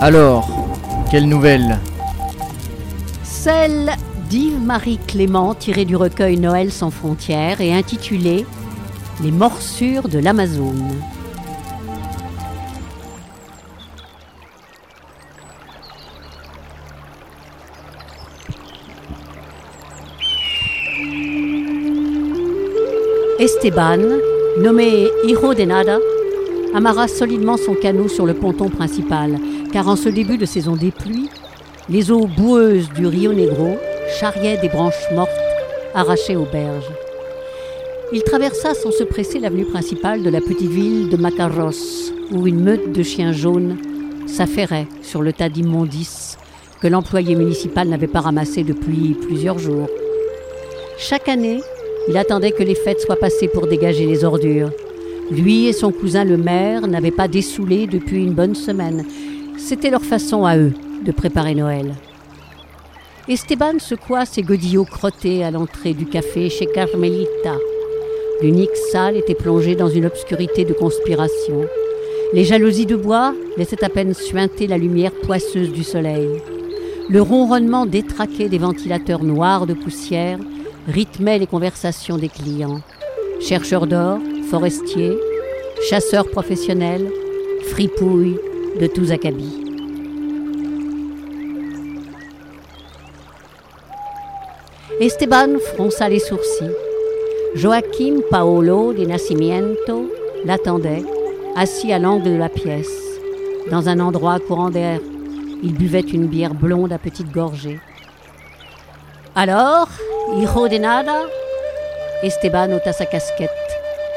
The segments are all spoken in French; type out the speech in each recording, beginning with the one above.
Alors, quelle nouvelle Celle d'Yves-Marie Clément tirée du recueil Noël sans frontières et intitulée Les morsures de l'Amazone. Esteban, nommé Hijo de Nada, amarra solidement son canot sur le ponton principal, car en ce début de saison des pluies, les eaux boueuses du Rio Negro charriaient des branches mortes arrachées aux berges. Il traversa sans se presser l'avenue principale de la petite ville de Macarros, où une meute de chiens jaunes s'affairait sur le tas d'immondices que l'employé municipal n'avait pas ramassé depuis plusieurs jours. Chaque année, il attendait que les fêtes soient passées pour dégager les ordures. Lui et son cousin le maire n'avaient pas dessoulé depuis une bonne semaine. C'était leur façon à eux de préparer Noël. Esteban secoua ses godillots crottés à l'entrée du café chez Carmelita. L'unique salle était plongée dans une obscurité de conspiration. Les jalousies de bois laissaient à peine suinter la lumière poisseuse du soleil. Le ronronnement détraqué des ventilateurs noirs de poussière rythmait les conversations des clients. Chercheurs d'or, forestiers, chasseurs professionnels, fripouilles de tous. Esteban fronça les sourcils. Joaquim Paolo de Nascimento l'attendait, assis à l'angle de la pièce, dans un endroit courant d'air. Il buvait une bière blonde à petites gorgées. Alors, hijo de nada? Esteban ôta sa casquette.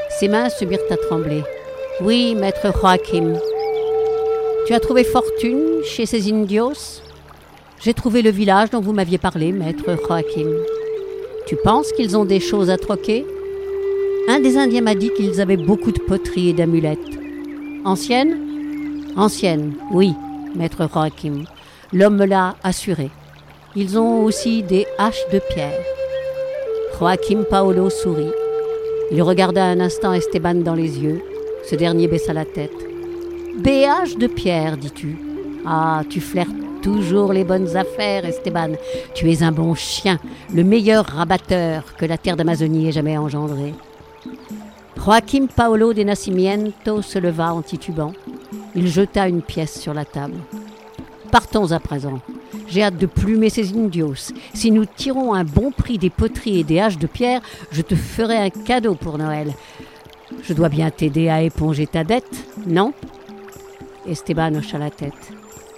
Ses mains se mirent à trembler. Oui, maître Joaquim. Tu as trouvé fortune chez ces indios? J'ai trouvé le village dont vous m'aviez parlé, maître Joaquim. Tu penses qu'ils ont des choses à troquer? Un des Indiens m'a dit qu'ils avaient beaucoup de poteries et d'amulettes. Anciennes? Anciennes, oui, maître Joachim. L'homme me l'a assuré. Ils ont aussi des haches de pierre. Joachim Paolo sourit. Il regarda un instant Esteban dans les yeux. Ce dernier baissa la tête. Haches de pierre, dis-tu Ah, tu flirtes toujours les bonnes affaires, Esteban. Tu es un bon chien, le meilleur rabatteur que la terre d'Amazonie ait jamais engendré. Joaquim Paolo de Nascimento se leva en titubant. Il jeta une pièce sur la table. Partons à présent. J'ai hâte de plumer ces indios. Si nous tirons un bon prix des poteries et des haches de pierre, je te ferai un cadeau pour Noël. Je dois bien t'aider à éponger ta dette, non? Esteban hocha la tête.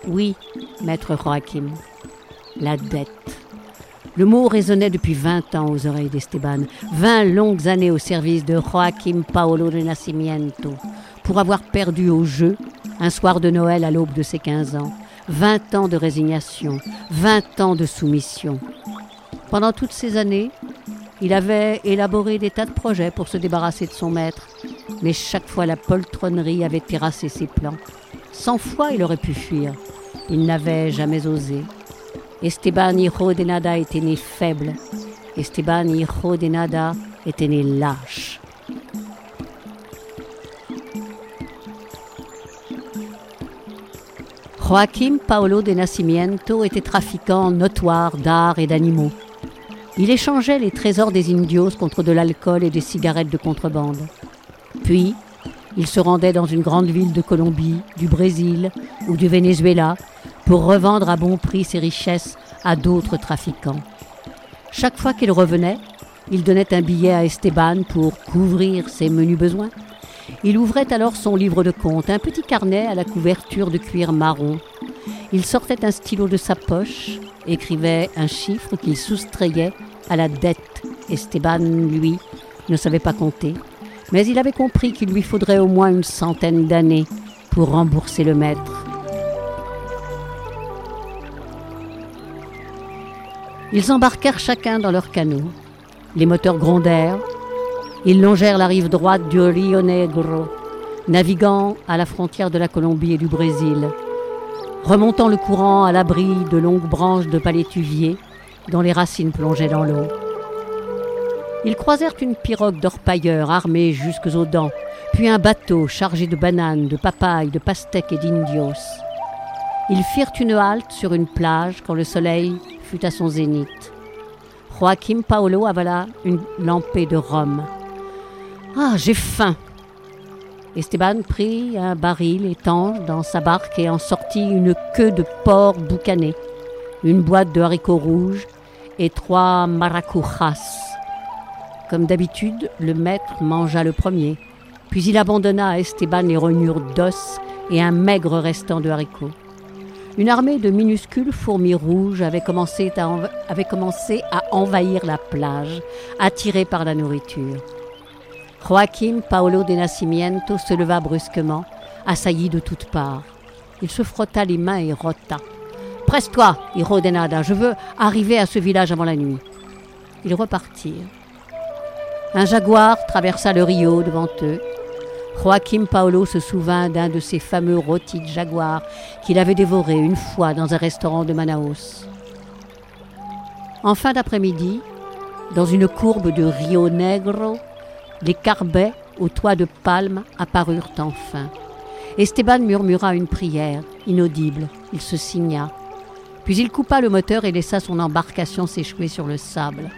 Oui, maître Joachim, la dette. Le mot résonnait depuis vingt ans aux oreilles d'Esteban, vingt longues années au service de Joaquim Paolo de Nascimento, pour avoir perdu au jeu, un soir de Noël à l'aube de ses quinze ans, vingt ans de résignation, vingt ans de soumission. Pendant toutes ces années, il avait élaboré des tas de projets pour se débarrasser de son maître, mais chaque fois la poltronnerie avait terrassé ses plans. Cent fois il aurait pu fuir. Il n'avait jamais osé. Esteban Hijo de Nada était né faible. Esteban Hijo de Nada était né lâche. Joaquim Paolo de Nascimento était trafiquant notoire d'art et d'animaux. Il échangeait les trésors des indios contre de l'alcool et des cigarettes de contrebande. Puis, il se rendait dans une grande ville de Colombie, du Brésil ou du Venezuela pour revendre à bon prix ses richesses à d'autres trafiquants. Chaque fois qu'il revenait, il donnait un billet à Esteban pour couvrir ses menus besoins. Il ouvrait alors son livre de compte, un petit carnet à la couverture de cuir marron. Il sortait un stylo de sa poche, écrivait un chiffre qu'il soustrayait à la dette. Esteban, lui, ne savait pas compter, mais il avait compris qu'il lui faudrait au moins une centaine d'années pour rembourser le maître. Ils embarquèrent chacun dans leur canot. Les moteurs grondèrent. Ils longèrent la rive droite du Rio Negro, naviguant à la frontière de la Colombie et du Brésil, remontant le courant à l'abri de longues branches de palétuviers dont les racines plongeaient dans l'eau. Ils croisèrent une pirogue d'orpailleurs armée jusques aux dents, puis un bateau chargé de bananes, de papayes, de pastèques et d'indios. Ils firent une halte sur une plage quand le soleil fut à son zénith. Joachim Paolo avala une lampée de rhum. Ah, j'ai faim. Esteban prit un baril étanche dans sa barque et en sortit une queue de porc boucané, une boîte de haricots rouges et trois maracujas. Comme d'habitude, le maître mangea le premier, puis il abandonna à Esteban les rognures d'os et un maigre restant de haricots. Une armée de minuscules fourmis rouges avait commencé, à envahir la plage, attirées par la nourriture. Joaquim Paolo de Nascimento se leva brusquement, assailli de toutes parts. Il se frotta les mains et rota. Presse-toi, Hiro de Nada, je veux arriver à ce village avant la nuit. Ils repartirent. Un jaguar traversa le rio devant eux. Joachim Paolo se souvint d'un de ces fameux rôtis de jaguar qu'il avait dévoré une fois dans un restaurant de Manaus. En fin d'après-midi, dans une courbe de Rio Negro, les carbets aux toits de palme apparurent enfin. Esteban murmura une prière, inaudible. Il se signa. Puis il coupa le moteur et laissa son embarcation s'échouer sur le sable.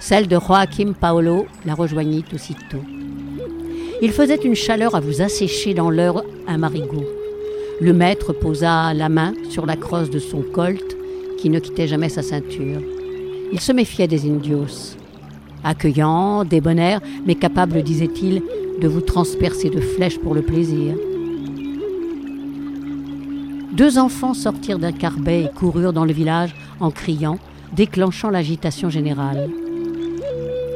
Celle de Joachim Paolo la rejoignit aussitôt. Il faisait une chaleur à vous assécher dans l'heure un marigot. Le maître posa la main sur la crosse de son colt, qui ne quittait jamais sa ceinture. Il se méfiait des indios. Accueillant, débonnaire, mais capable, disait-il, de vous transpercer de flèches pour le plaisir. Deux enfants sortirent d'un carbet et coururent dans le village en criant, déclenchant l'agitation générale.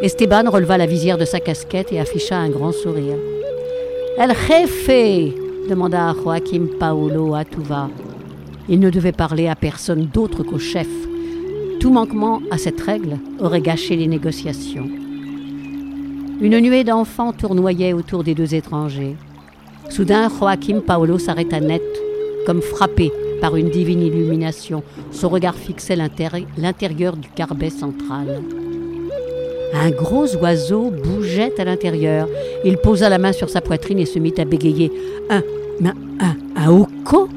Esteban releva la visière de sa casquette et afficha un grand sourire. El jefe demanda Joachim Paolo à tout va. Il ne devait parler à personne d'autre qu'au chef. Tout manquement à cette règle aurait gâché les négociations. Une nuée d'enfants tournoyait autour des deux étrangers. Soudain, Joachim Paolo s'arrêta net, comme frappé par une divine illumination. Son regard fixait l'intérieur du carbet central. Un gros oiseau bougeait à l'intérieur. Il posa la main sur sa poitrine et se mit à bégayer. Un, un, un, un oko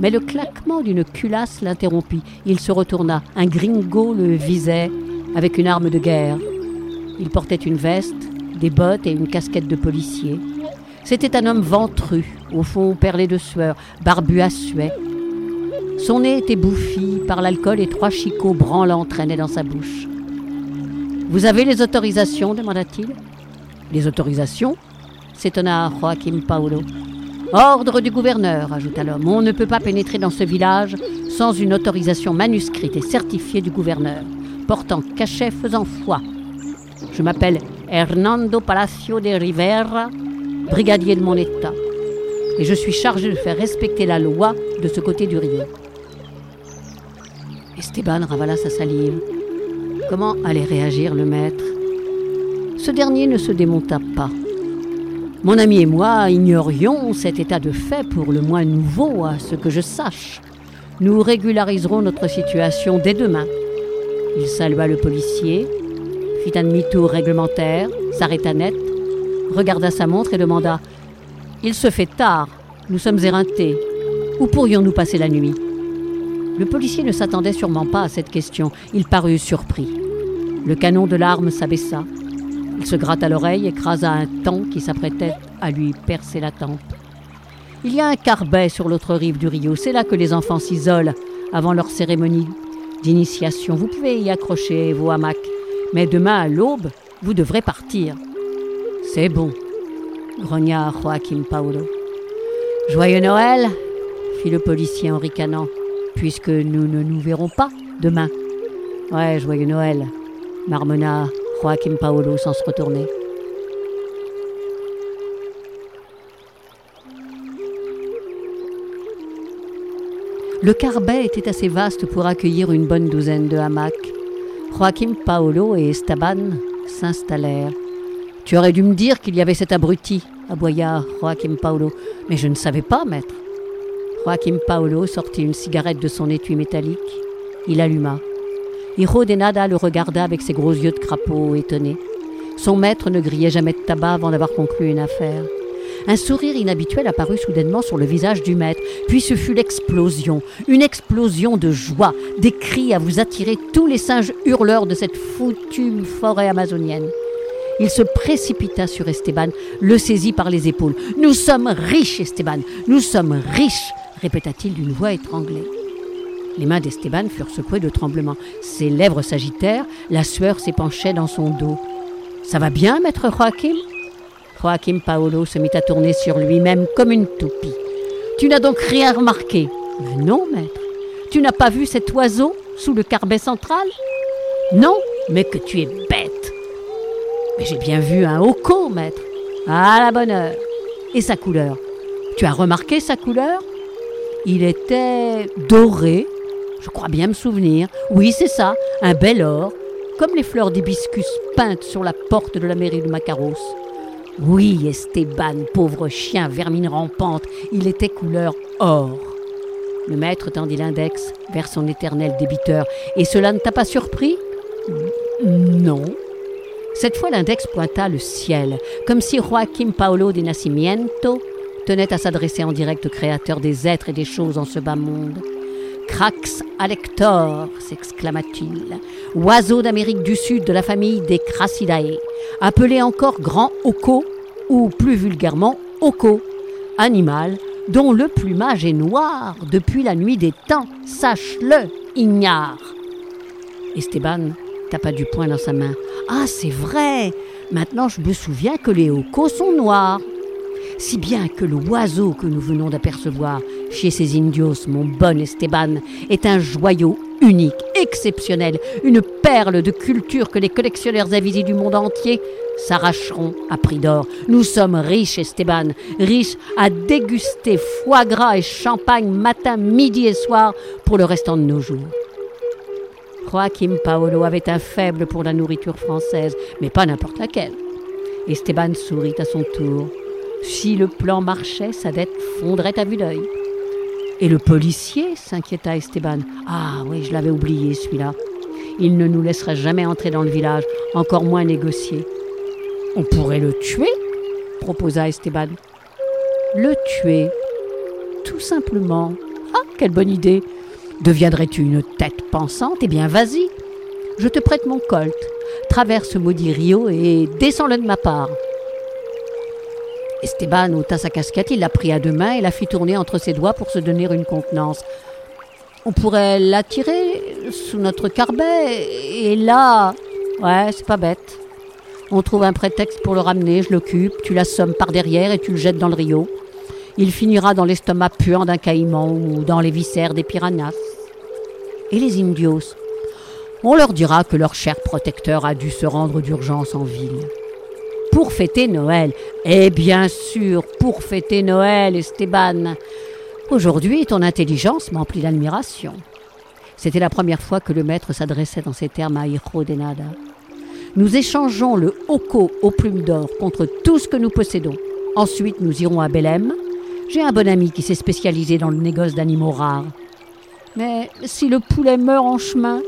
Mais le claquement d'une culasse l'interrompit. Il se retourna. Un gringo le visait avec une arme de guerre. Il portait une veste, des bottes et une casquette de policier. C'était un homme ventru, au fond perlé de sueur, barbu à suet. Son nez était bouffi par l'alcool et trois chicots branlants traînaient dans sa bouche. Vous avez les autorisations demanda-t-il. Les autorisations s'étonna Joachim Paolo. Ordre du gouverneur, ajouta l'homme. On ne peut pas pénétrer dans ce village sans une autorisation manuscrite et certifiée du gouverneur, portant cachet faisant foi. Je m'appelle Hernando Palacio de Rivera, brigadier de mon État, et je suis chargé de faire respecter la loi de ce côté du rio. Esteban ravala sa salive. Comment allait réagir le maître? Ce dernier ne se démonta pas. Mon ami et moi ignorions cet état de fait pour le moins nouveau à ce que je sache. Nous régulariserons notre situation dès demain. Il salua le policier, fit un demi-tour réglementaire, s'arrêta net, regarda sa montre et demanda Il se fait tard, nous sommes éreintés. Où pourrions-nous passer la nuit? Le policier ne s'attendait sûrement pas à cette question. Il parut surpris. Le canon de l'arme s'abaissa. Il se gratta l'oreille, écrasa un temps qui s'apprêtait à lui percer la tempe. Il y a un carbet sur l'autre rive du rio. C'est là que les enfants s'isolent avant leur cérémonie d'initiation. Vous pouvez y accrocher vos hamacs. Mais demain à l'aube, vous devrez partir. C'est bon, grogna Joachim Paolo. Joyeux Noël, fit le policier en ricanant, puisque nous ne nous verrons pas demain. Ouais, joyeux Noël, marmonna Joachim Paolo sans se retourner. Le carbet était assez vaste pour accueillir une bonne douzaine de hamacs. Joachim Paolo et Esteban s'installèrent. Tu aurais dû me dire qu'il y avait cet abruti, aboya Joachim Paolo. Mais je ne savais pas, maître. Joachim Paolo sortit une cigarette de son étui métallique. Il alluma. Hiro Denada le regarda avec ses gros yeux de crapaud étonnés. Son maître ne grillait jamais de tabac avant d'avoir conclu une affaire. Un sourire inhabituel apparut soudainement sur le visage du maître, puis ce fut l'explosion, une explosion de joie, des cris à vous attirer tous les singes hurleurs de cette foutue forêt amazonienne. Il se précipita sur Esteban, le saisit par les épaules. Nous sommes riches, Esteban, nous sommes riches, répéta-t-il d'une voix étranglée. Les mains d'Esteban furent secouées de tremblements. Ses lèvres s'agitèrent, la sueur s'épanchait dans son dos. Ça va bien, maître Joachim? Joachim Paolo se mit à tourner sur lui-même comme une toupie. Tu n'as donc rien remarqué non, maître. Tu n'as pas vu cet oiseau sous le carbet central Non, mais que tu es bête. Mais j'ai bien vu un hoco, maître. À la bonne heure. Et sa couleur? Tu as remarqué sa couleur? Il était doré, je crois bien me souvenir. Oui, c'est ça, un bel or, comme les fleurs d'hibiscus peintes sur la porte de la mairie de Macaros. Oui, Esteban, pauvre chien, vermine rampante, il était couleur or. Le maître tendit l'index vers son éternel débiteur. Et cela ne t'a pas surpris? Non. Cette fois, l'index pointa le ciel, comme si Joaquim Paolo de Nascimento tenait à s'adresser en direct au créateur des êtres et des choses en ce bas monde. Crax alector, s'exclama-t-il, oiseau d'Amérique du Sud de la famille des Crassidae, appelé encore grand oco, ou plus vulgairement oco, animal dont le plumage est noir depuis la nuit des temps, sache-le, ignare. Esteban tapa du poing dans sa main. Ah, c'est vrai Maintenant je me souviens que les ocos sont noirs si bien que l'oiseau que nous venons d'apercevoir chez ces indios, mon bon Esteban, est un joyau unique, exceptionnel, une perle de culture que les collectionneurs avisés du monde entier s'arracheront à prix d'or. Nous sommes riches, Esteban, riches à déguster foie gras et champagne matin, midi et soir pour le restant de nos jours. Joaquim Paolo avait un faible pour la nourriture française, mais pas n'importe laquelle. Esteban sourit à son tour. Si le plan marchait, sa dette fondrait à vue d'œil. Et le policier s'inquiéta Esteban. Ah oui, je l'avais oublié celui-là. Il ne nous laisserait jamais entrer dans le village, encore moins négocier. On pourrait le tuer proposa Esteban. Le tuer Tout simplement. Ah, quelle bonne idée Deviendrais-tu une tête pensante? Eh bien, vas-y. Je te prête mon colt. Traverse ce maudit Rio et descends-le de ma part. Esteban ôta sa casquette, il la prit à deux mains et la fit tourner entre ses doigts pour se donner une contenance. On pourrait l'attirer sous notre carbet, et là. Ouais, c'est pas bête. On trouve un prétexte pour le ramener, je l'occupe, tu l'assommes par derrière et tu le jettes dans le rio. Il finira dans l'estomac puant d'un caïman ou dans les viscères des piranhas. Et les indios? On leur dira que leur cher protecteur a dû se rendre d'urgence en ville pour fêter Noël. Et bien sûr, pour fêter Noël, Esteban. Aujourd'hui, ton intelligence m'emplit d'admiration. C'était la première fois que le maître s'adressait dans ces termes à Hijo de Nada. Nous échangeons le hoco aux plumes d'or contre tout ce que nous possédons. Ensuite, nous irons à Belém. J'ai un bon ami qui s'est spécialisé dans le négoce d'animaux rares. Mais si le poulet meurt en chemin,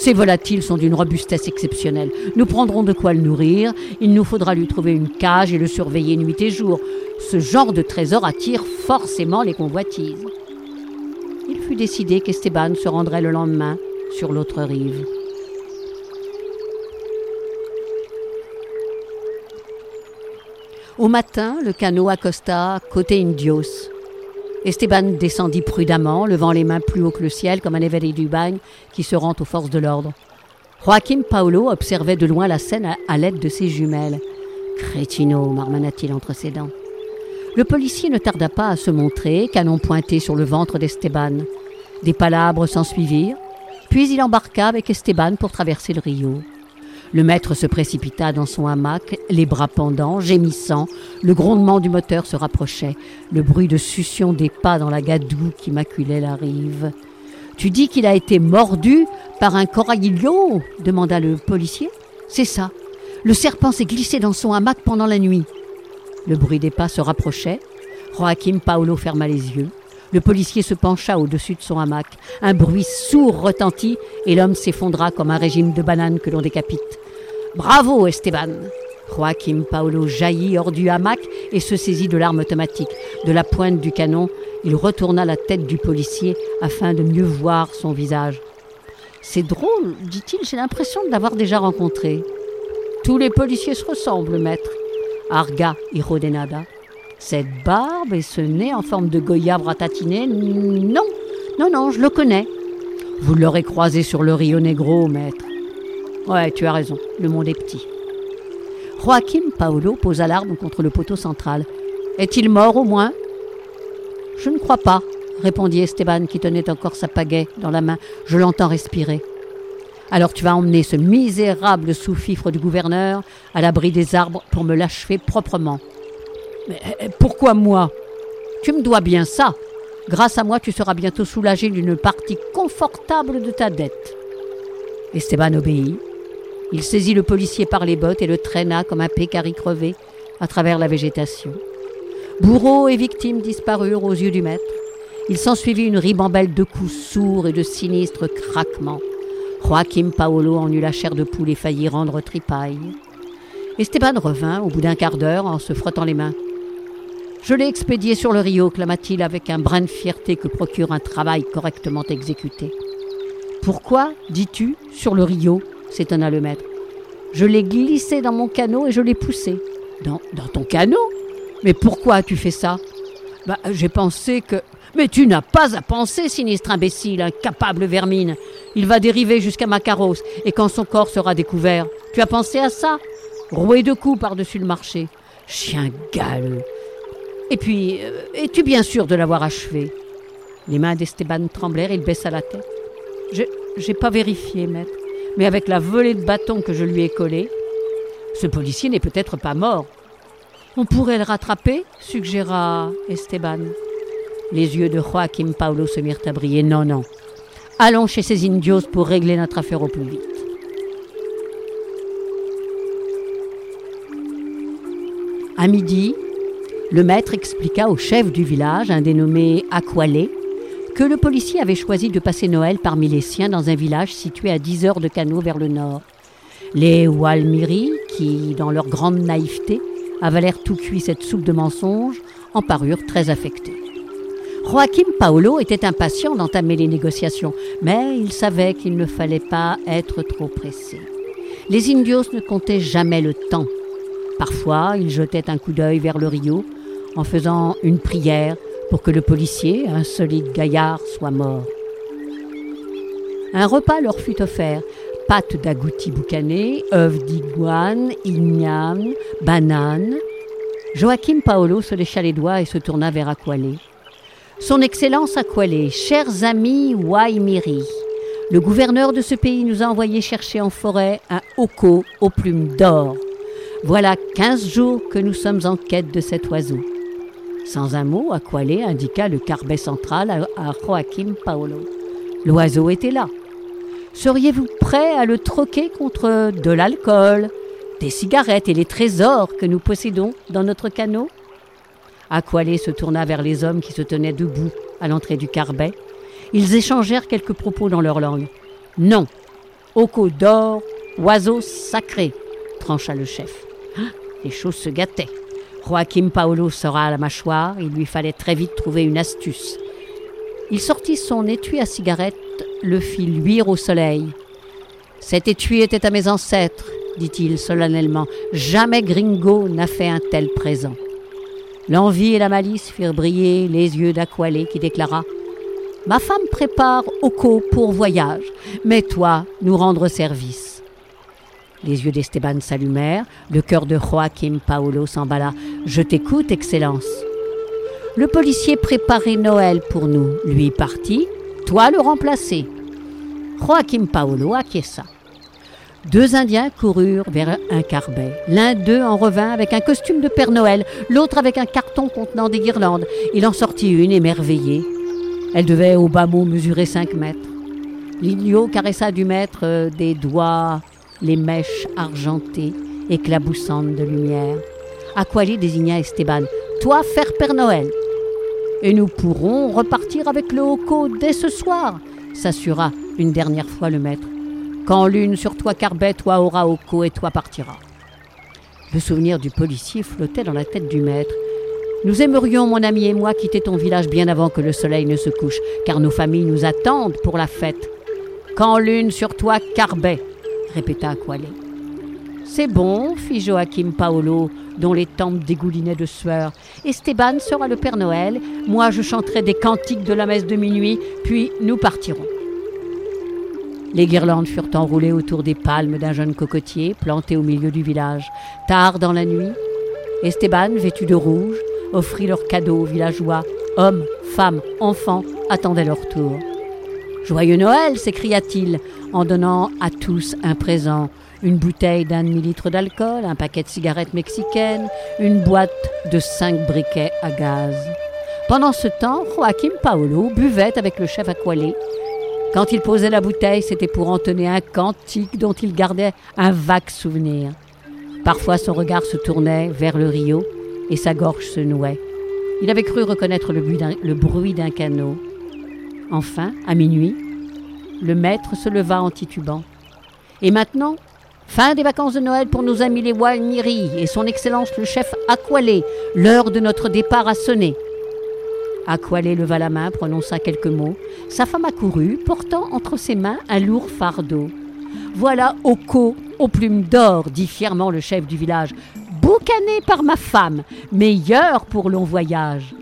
ces volatiles sont d'une robustesse exceptionnelle. Nous prendrons de quoi le nourrir. Il nous faudra lui trouver une cage et le surveiller nuit et jour. Ce genre de trésor attire forcément les convoitises. Il fut décidé qu'Esteban se rendrait le lendemain sur l'autre rive. Au matin, le canot accosta côté Indios. Esteban descendit prudemment, levant les mains plus haut que le ciel comme un éveillé du bagne qui se rend aux forces de l'ordre. Joaquim Paolo observait de loin la scène à, l'aide de ses jumelles. Crétino, marmonna-t-il entre ses dents. Le policier ne tarda pas à se montrer, canon pointé sur le ventre d'Esteban. Des palabres s'ensuivirent, puis il embarqua avec Esteban pour traverser le Rio. Le maître se précipita dans son hamac, les bras pendants, gémissant. Le grondement du moteur se rapprochait, le bruit de succion des pas dans la gadoue qui maculait la rive. Tu dis qu'il a été mordu par un coraillio demanda le policier. C'est ça. Le serpent s'est glissé dans son hamac pendant la nuit. Le bruit des pas se rapprochait. Joachim Paolo ferma les yeux. Le policier se pencha au-dessus de son hamac. Un bruit sourd retentit et l'homme s'effondra comme un régime de bananes que l'on décapite. Bravo, Esteban Joachim Paolo jaillit hors du hamac et se saisit de l'arme automatique. De la pointe du canon, il retourna la tête du policier afin de mieux voir son visage. C'est drôle, dit-il, j'ai l'impression de l'avoir déjà rencontré. Tous les policiers se ressemblent, maître. Arga Irodenada. Cette barbe et ce nez en forme de goyave ratatiné, non, non, non, je le connais. Vous l'aurez croisé sur le Rio Negro, maître. Ouais, tu as raison, le monde est petit. Joachim Paolo posa l'arme contre le poteau central. Est-il mort au moins? Je ne crois pas, répondit Esteban qui tenait encore sa pagaie dans la main. Je l'entends respirer. Alors tu vas emmener ce misérable sous-fifre du gouverneur à l'abri des arbres pour me l'achever proprement. Mais euh, pourquoi moi? Tu me dois bien ça. Grâce à moi, tu seras bientôt soulagé d'une partie confortable de ta dette. Esteban obéit. Il saisit le policier par les bottes et le traîna comme un pécari crevé à travers la végétation. Bourreau et victime disparurent aux yeux du maître. Il s'ensuivit une ribambelle de coups sourds et de sinistres craquements. Joachim Paolo en eut la chair de poule et faillit rendre tripaille. Esteban revint au bout d'un quart d'heure en se frottant les mains. Je l'ai expédié sur le Rio, clama-t-il avec un brin de fierté que procure un travail correctement exécuté. Pourquoi, dis-tu, sur le Rio s'étonna le maître. Je l'ai glissé dans mon canot et je l'ai poussé. Dans, dans ton canot? Mais pourquoi as-tu fait ça? Bah, j'ai pensé que. Mais tu n'as pas à penser, sinistre imbécile, incapable vermine. Il va dériver jusqu'à ma carrosse, et quand son corps sera découvert, tu as pensé à ça? Roué de coups par-dessus le marché. Chien galeux. Et puis, euh, es-tu bien sûr de l'avoir achevé? Les mains d'Esteban tremblèrent, il baissa la tête. Je n'ai pas vérifié, maître, mais avec la volée de bâton que je lui ai collée, ce policier n'est peut-être pas mort. On pourrait le rattraper? suggéra Esteban. Les yeux de Joaquim Paulo se mirent à briller. Non, non. Allons chez ces indios pour régler notre affaire au plus vite. À midi, le maître expliqua au chef du village, un dénommé Aqualé, que le policier avait choisi de passer Noël parmi les siens dans un village situé à 10 heures de canot vers le nord. Les Walmiri, qui, dans leur grande naïveté, avalèrent tout cuit cette soupe de mensonges, en parurent très affectés. Joachim Paolo était impatient d'entamer les négociations, mais il savait qu'il ne fallait pas être trop pressé. Les indios ne comptaient jamais le temps. Parfois, ils jetaient un coup d'œil vers le Rio, en faisant une prière pour que le policier, un solide gaillard, soit mort. Un repas leur fut offert pâtes d'agouti boucané, œufs d'iguane, igname, bananes. Joachim Paolo se lécha les doigts et se tourna vers Aqualé. Son Excellence Aqualé, chers amis Waimiri, le gouverneur de ce pays nous a envoyé chercher en forêt un hoko aux plumes d'or. Voilà quinze jours que nous sommes en quête de cet oiseau. Sans un mot, Aqualé indiqua le carbet central à Joachim Paolo. L'oiseau était là. Seriez-vous prêt à le troquer contre de l'alcool, des cigarettes et les trésors que nous possédons dans notre canot? Aqualé se tourna vers les hommes qui se tenaient debout à l'entrée du carbet. Ils échangèrent quelques propos dans leur langue. Non, Oko d'or, oiseau sacré, trancha le chef. Ah, les choses se gâtaient. Joachim Paolo sera à la mâchoire, il lui fallait très vite trouver une astuce. Il sortit son étui à cigarette, le fit luire au soleil. Cet étui était à mes ancêtres, dit-il solennellement. Jamais Gringo n'a fait un tel présent. L'envie et la malice firent briller les yeux d'Aqualé qui déclara Ma femme prépare Oko pour voyage, mais toi nous rendre service. Les yeux d'Esteban s'allumèrent, le cœur de Joachim Paolo s'emballa. Je t'écoute, Excellence. Le policier préparait Noël pour nous. Lui partit, toi le remplacer. Joachim Paolo acquiesça. Deux Indiens coururent vers un carbet. L'un d'eux en revint avec un costume de Père Noël, l'autre avec un carton contenant des guirlandes. Il en sortit une émerveillée. Elle devait au bas mot mesurer cinq mètres. L'idiot caressa du maître euh, des doigts les mèches argentées, éclaboussantes de lumière. Aquali désigna Esteban? Toi, faire Père Noël. Et nous pourrons repartir avec le Hoco dès ce soir, s'assura une dernière fois le maître. Quand l'une sur toi carbet, toi aura Hoco et toi partira. Le souvenir du policier flottait dans la tête du maître. Nous aimerions, mon ami et moi, quitter ton village bien avant que le soleil ne se couche, car nos familles nous attendent pour la fête. Quand lune sur toi, Carbet, répéta Aqualé. C'est bon, fit Joachim Paolo, dont les tempes dégoulinaient de sueur. Esteban sera le Père Noël, moi je chanterai des cantiques de la messe de minuit, puis nous partirons. Les guirlandes furent enroulées autour des palmes d'un jeune cocotier planté au milieu du village. Tard dans la nuit, Esteban, vêtu de rouge, offrit leurs cadeaux aux villageois. Hommes, femmes, enfants attendaient leur tour. Joyeux Noël s'écria-t-il en donnant à tous un présent une bouteille d'un demi-litre d'alcool, un paquet de cigarettes mexicaines, une boîte de cinq briquets à gaz. Pendant ce temps, Joachim Paolo buvait avec le chef Aqualé. Quand il posait la bouteille, c'était pour entonner un cantique dont il gardait un vague souvenir. Parfois, son regard se tournait vers le rio et sa gorge se nouait. Il avait cru reconnaître le bruit d'un canot. Enfin, à minuit, le maître se leva en titubant. Et maintenant, Fin des vacances de Noël pour nos amis les Walmiri et son Excellence le chef Aqualé. L'heure de notre départ a sonné. Aqualé leva la main, prononça quelques mots. Sa femme accourut, portant entre ses mains un lourd fardeau. Voilà Oko aux plumes d'or, dit fièrement le chef du village. Boucané par ma femme, meilleur pour long voyage.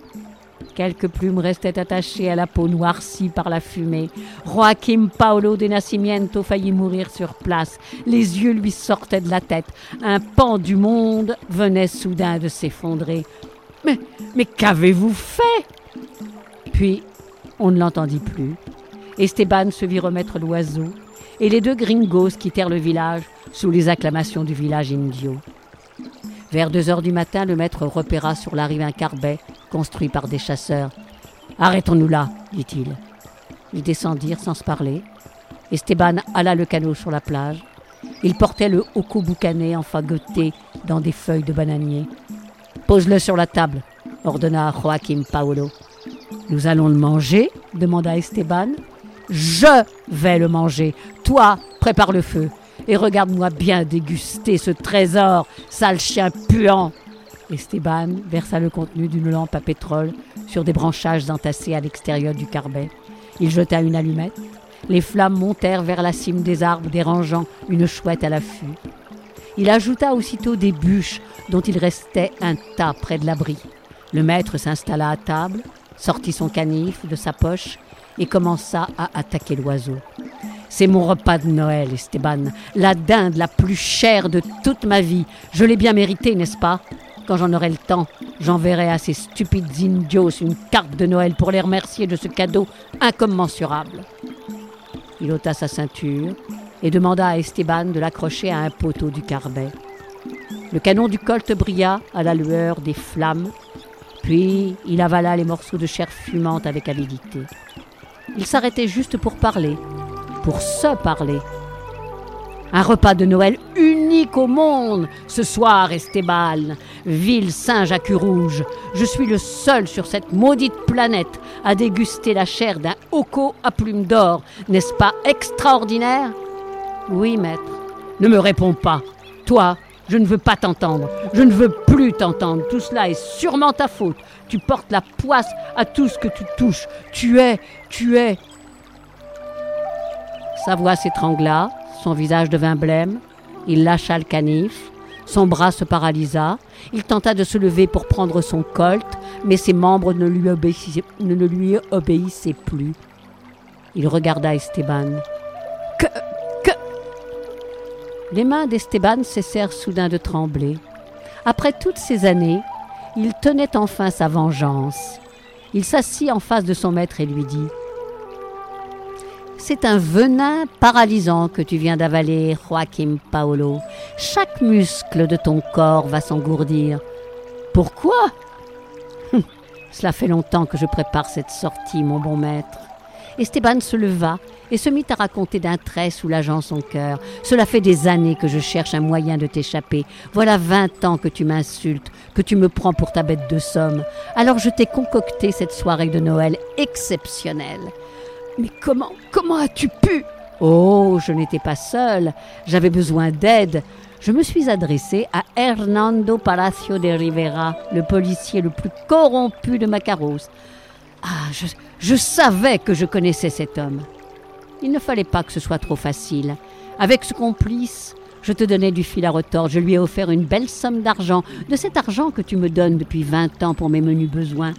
Quelques plumes restaient attachées à la peau noircie par la fumée. Joaquim Paolo de Nascimento faillit mourir sur place. Les yeux lui sortaient de la tête. Un pan du monde venait soudain de s'effondrer. Mais, mais qu'avez-vous fait? Puis, on ne l'entendit plus. Esteban se vit remettre l'oiseau, et les deux gringos quittèrent le village sous les acclamations du village indio. Vers deux heures du matin, le maître repéra sur la rive un carbet construit par des chasseurs. Arrêtons-nous là, dit-il. Ils descendirent sans se parler. Esteban alla le canot sur la plage. Il portait le hoco boucané enfagoté dans des feuilles de bananier. Pose-le sur la table, ordonna Joaquim Paolo. Nous allons le manger demanda Esteban. Je vais le manger. Toi, prépare le feu et regarde-moi bien déguster ce trésor, sale chien puant. Esteban versa le contenu d'une lampe à pétrole sur des branchages entassés à l'extérieur du carbet. Il jeta une allumette. Les flammes montèrent vers la cime des arbres, dérangeant une chouette à l'affût. Il ajouta aussitôt des bûches dont il restait un tas près de l'abri. Le maître s'installa à table, sortit son canif de sa poche et commença à attaquer l'oiseau. C'est mon repas de Noël, Esteban, la dinde la plus chère de toute ma vie. Je l'ai bien mérité, n'est-ce pas? Quand j'en aurai le temps, j'enverrai à ces stupides indios une carte de Noël pour les remercier de ce cadeau incommensurable. Il ôta sa ceinture et demanda à Esteban de l'accrocher à un poteau du carbet. Le canon du colt brilla à la lueur des flammes, puis il avala les morceaux de chair fumante avec avidité. Il s'arrêtait juste pour parler, pour se parler. Un repas de Noël unique au monde ce soir, Esteban, ville singe à cul rouge. Je suis le seul sur cette maudite planète à déguster la chair d'un hoco à plumes d'or. N'est-ce pas extraordinaire? Oui, maître. Ne me réponds pas. Toi, je ne veux pas t'entendre. Je ne veux plus t'entendre. Tout cela est sûrement ta faute. Tu portes la poisse à tout ce que tu touches. Tu es, tu es, sa voix s'étrangla, son visage devint blême, il lâcha le canif, son bras se paralysa, il tenta de se lever pour prendre son colt, mais ses membres ne lui obéissaient, ne lui obéissaient plus. Il regarda Esteban. Que. que. Les mains d'Esteban cessèrent soudain de trembler. Après toutes ces années, il tenait enfin sa vengeance. Il s'assit en face de son maître et lui dit c'est un venin paralysant que tu viens d'avaler, Joachim Paolo. Chaque muscle de ton corps va s'engourdir. Pourquoi? Cela fait longtemps que je prépare cette sortie, mon bon maître. Esteban se leva et se mit à raconter d'un trait soulageant son cœur. Cela fait des années que je cherche un moyen de t'échapper. Voilà vingt ans que tu m'insultes, que tu me prends pour ta bête de somme. Alors je t'ai concocté cette soirée de Noël exceptionnelle. Mais comment, comment as-tu pu? Oh, je n'étais pas seule, j'avais besoin d'aide. je me suis adressé à Hernando Palacio de Rivera, le policier le plus corrompu de Macaros. Ah, je, je savais que je connaissais cet homme. Il ne fallait pas que ce soit trop facile. Avec ce complice, je te donnais du fil à retordre. Je lui ai offert une belle somme d'argent, de cet argent que tu me donnes depuis vingt ans pour mes menus besoins.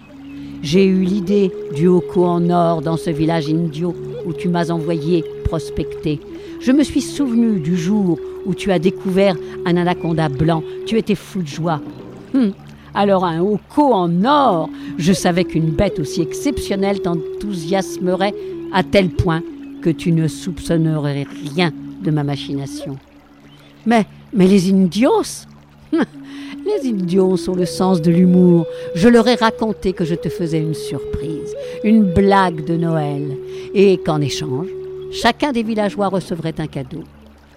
J'ai eu l'idée du Hoko en or dans ce village indio où tu m'as envoyé prospecter. Je me suis souvenu du jour où tu as découvert un anaconda blanc. Tu étais fou de joie. Hum, alors un Hoko en or Je savais qu'une bête aussi exceptionnelle t'enthousiasmerait à tel point que tu ne soupçonnerais rien de ma machination. Mais, mais les indios Les indios ont le sens de l'humour. Je leur ai raconté que je te faisais une surprise, une blague de Noël, et qu'en échange, chacun des villageois recevrait un cadeau.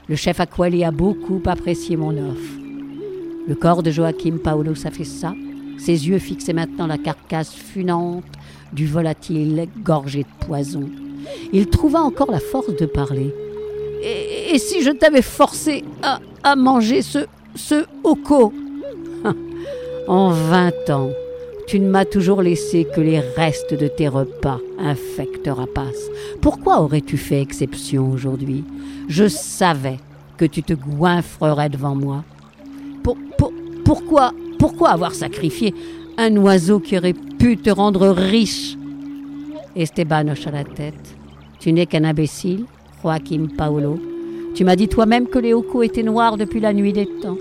Le chef Aquali a beaucoup apprécié mon offre. Le corps de Joachim Paolo ça. ses yeux fixaient maintenant la carcasse funante du volatile gorgé de poison. Il trouva encore la force de parler. Et, si je t'avais forcé à, manger ce, ce En vingt ans, tu ne m'as toujours laissé que les restes de tes repas, infecte rapace. Pourquoi aurais-tu fait exception aujourd'hui? Je savais que tu te goinfrerais devant moi. Pour, pour, pourquoi, pourquoi avoir sacrifié un oiseau qui aurait pu te rendre riche? Esteban hocha la tête. Tu n'es qu'un imbécile, Joaquim Paolo. Tu m'as dit toi-même que les Hoko étaient noirs depuis la nuit des temps.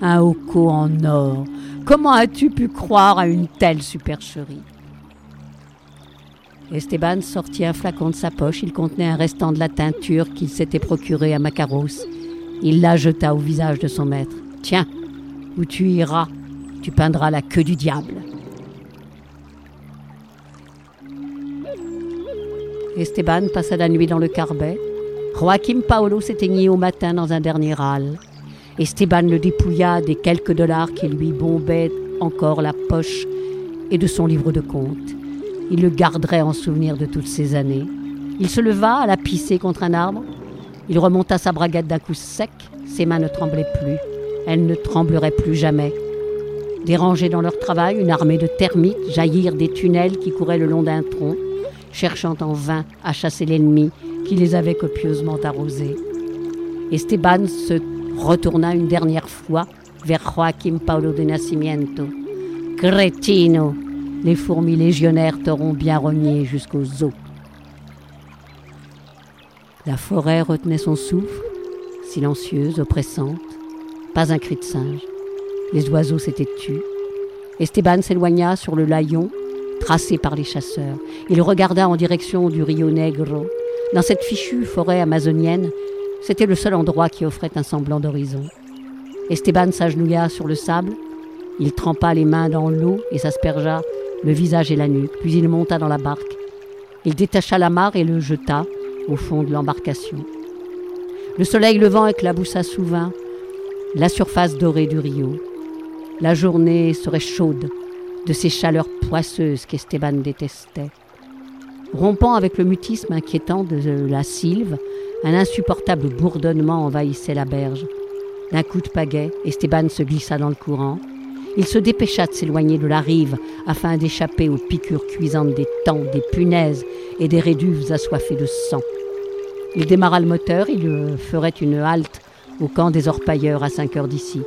Un Hoko en or. Comment as-tu pu croire à une telle supercherie? Esteban sortit un flacon de sa poche. Il contenait un restant de la teinture qu'il s'était procuré à Macaros. Il la jeta au visage de son maître. Tiens, où tu iras, tu peindras la queue du diable. Esteban passa la nuit dans le carbet. Joaquim Paolo s'éteignit au matin dans un dernier râle. Esteban le dépouilla des quelques dollars qui lui bombaient encore la poche et de son livre de compte. Il le garderait en souvenir de toutes ces années. Il se leva, à la pisser contre un arbre. Il remonta sa braguette d'un coup sec. Ses mains ne tremblaient plus. Elles ne trembleraient plus jamais. Dérangés dans leur travail, une armée de termites jaillirent des tunnels qui couraient le long d'un tronc cherchant en vain à chasser l'ennemi qui les avait copieusement arrosés. Esteban se retourna une dernière fois vers Joaquim Paulo de Nascimento. Cretino Les fourmis légionnaires t'auront bien rogné jusqu'aux os. La forêt retenait son souffle, silencieuse, oppressante. Pas un cri de singe. Les oiseaux s'étaient tus. Esteban s'éloigna sur le layon tracé par les chasseurs. Il regarda en direction du Rio Negro. Dans cette fichue forêt amazonienne, c'était le seul endroit qui offrait un semblant d'horizon. Esteban s'agenouilla sur le sable. Il trempa les mains dans l'eau et s'aspergea le visage et la nuque. Puis il monta dans la barque. Il détacha la mare et le jeta au fond de l'embarcation. Le soleil levant éclaboussa souvent la surface dorée du rio. La journée serait chaude de ces chaleurs poisseuses qu'Esteban détestait. Rompant avec le mutisme inquiétant de la sylve, un insupportable bourdonnement envahissait la berge. D'un coup de pagaie, Esteban se glissa dans le courant. Il se dépêcha de s'éloigner de la rive afin d'échapper aux piqûres cuisantes des temps, des punaises et des réduves assoiffées de sang. Il démarra le moteur, il ferait une halte au camp des orpailleurs à cinq heures d'ici.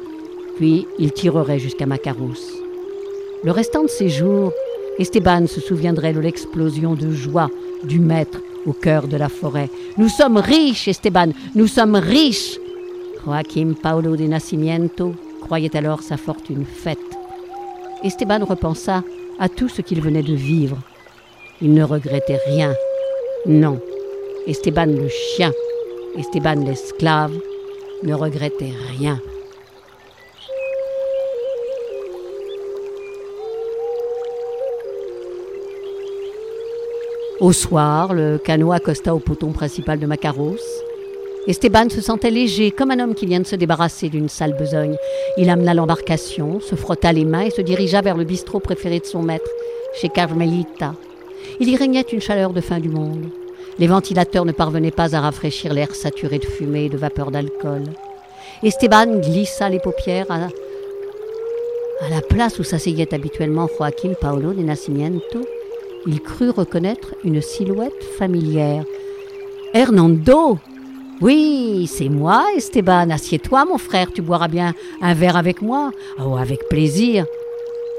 Puis il tirerait jusqu'à Macaros. Le restant de ses jours, Esteban se souviendrait de l'explosion de joie du maître au cœur de la forêt. Nous sommes riches, Esteban, nous sommes riches. Joaquim Paulo de Nascimento croyait alors sa fortune faite. Esteban repensa à tout ce qu'il venait de vivre. Il ne regrettait rien. Non, Esteban le chien, Esteban l'esclave, ne regrettait rien. Au soir, le canot accosta au poton principal de Macaros. Esteban se sentait léger, comme un homme qui vient de se débarrasser d'une sale besogne. Il amena l'embarcation, se frotta les mains et se dirigea vers le bistrot préféré de son maître, chez Carmelita. Il y régnait une chaleur de fin du monde. Les ventilateurs ne parvenaient pas à rafraîchir l'air saturé de fumée et de vapeur d'alcool. Esteban glissa les paupières à, la place où s'asseyait habituellement Joaquim Paolo de Nascimento. Il crut reconnaître une silhouette familière. Hernando Oui, c'est moi, Esteban. Assieds-toi, mon frère, tu boiras bien un verre avec moi. Oh, avec plaisir.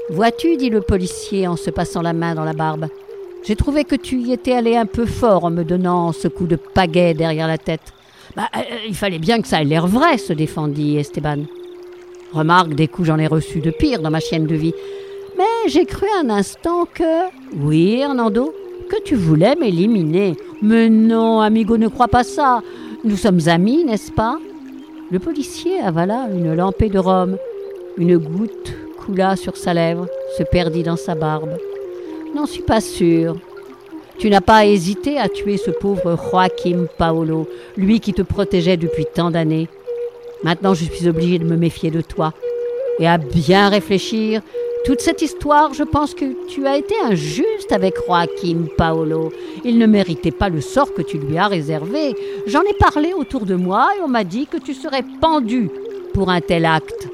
Vois-tu, dit le policier en se passant la main dans la barbe. J'ai trouvé que tu y étais allé un peu fort en me donnant ce coup de pagaie derrière la tête. Bah, euh, il fallait bien que ça ait l'air vrai, se défendit Esteban. Remarque, des coups j'en ai reçu de pire dans ma chienne de vie. J'ai cru un instant que. Oui, Hernando, que tu voulais m'éliminer. Mais non, amigo, ne crois pas ça. Nous sommes amis, n'est-ce pas? Le policier avala une lampée de rhum. Une goutte coula sur sa lèvre, se perdit dans sa barbe. N'en suis pas sûr. Tu n'as pas hésité à tuer ce pauvre Joaquim Paolo, lui qui te protégeait depuis tant d'années. Maintenant, je suis obligé de me méfier de toi. Et à bien réfléchir, toute cette histoire, je pense que tu as été injuste avec Joaquim Paolo. Il ne méritait pas le sort que tu lui as réservé. J'en ai parlé autour de moi et on m'a dit que tu serais pendu pour un tel acte.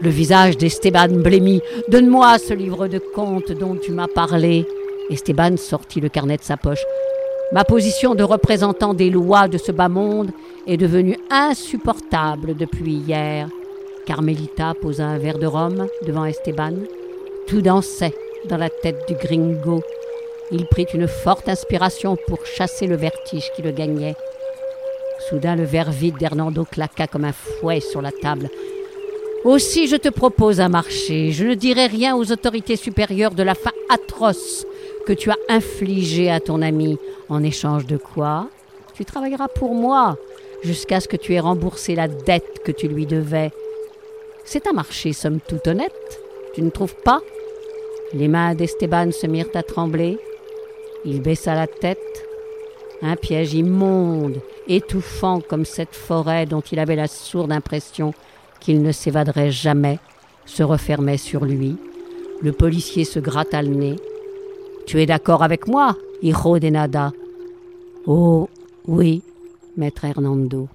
Le visage d'Esteban blêmit. Donne-moi ce livre de contes dont tu m'as parlé. Esteban sortit le carnet de sa poche. Ma position de représentant des lois de ce bas monde est devenue insupportable depuis hier. Carmelita posa un verre de rhum devant Esteban. Tout dansait dans la tête du gringo. Il prit une forte inspiration pour chasser le vertige qui le gagnait. Soudain, le verre vide d'Hernando claqua comme un fouet sur la table. Aussi, je te propose un marché. Je ne dirai rien aux autorités supérieures de la fin atroce que tu as infligée à ton ami. En échange de quoi? Tu travailleras pour moi jusqu'à ce que tu aies remboursé la dette que tu lui devais. C'est un marché, somme toute honnête, tu ne trouves pas? Les mains d'Esteban se mirent à trembler. Il baissa la tête. Un piège immonde, étouffant comme cette forêt dont il avait la sourde impression qu'il ne s'évaderait jamais, se refermait sur lui. Le policier se gratta le nez. Tu es d'accord avec moi, hijo de nada Oh, oui, maître Hernando.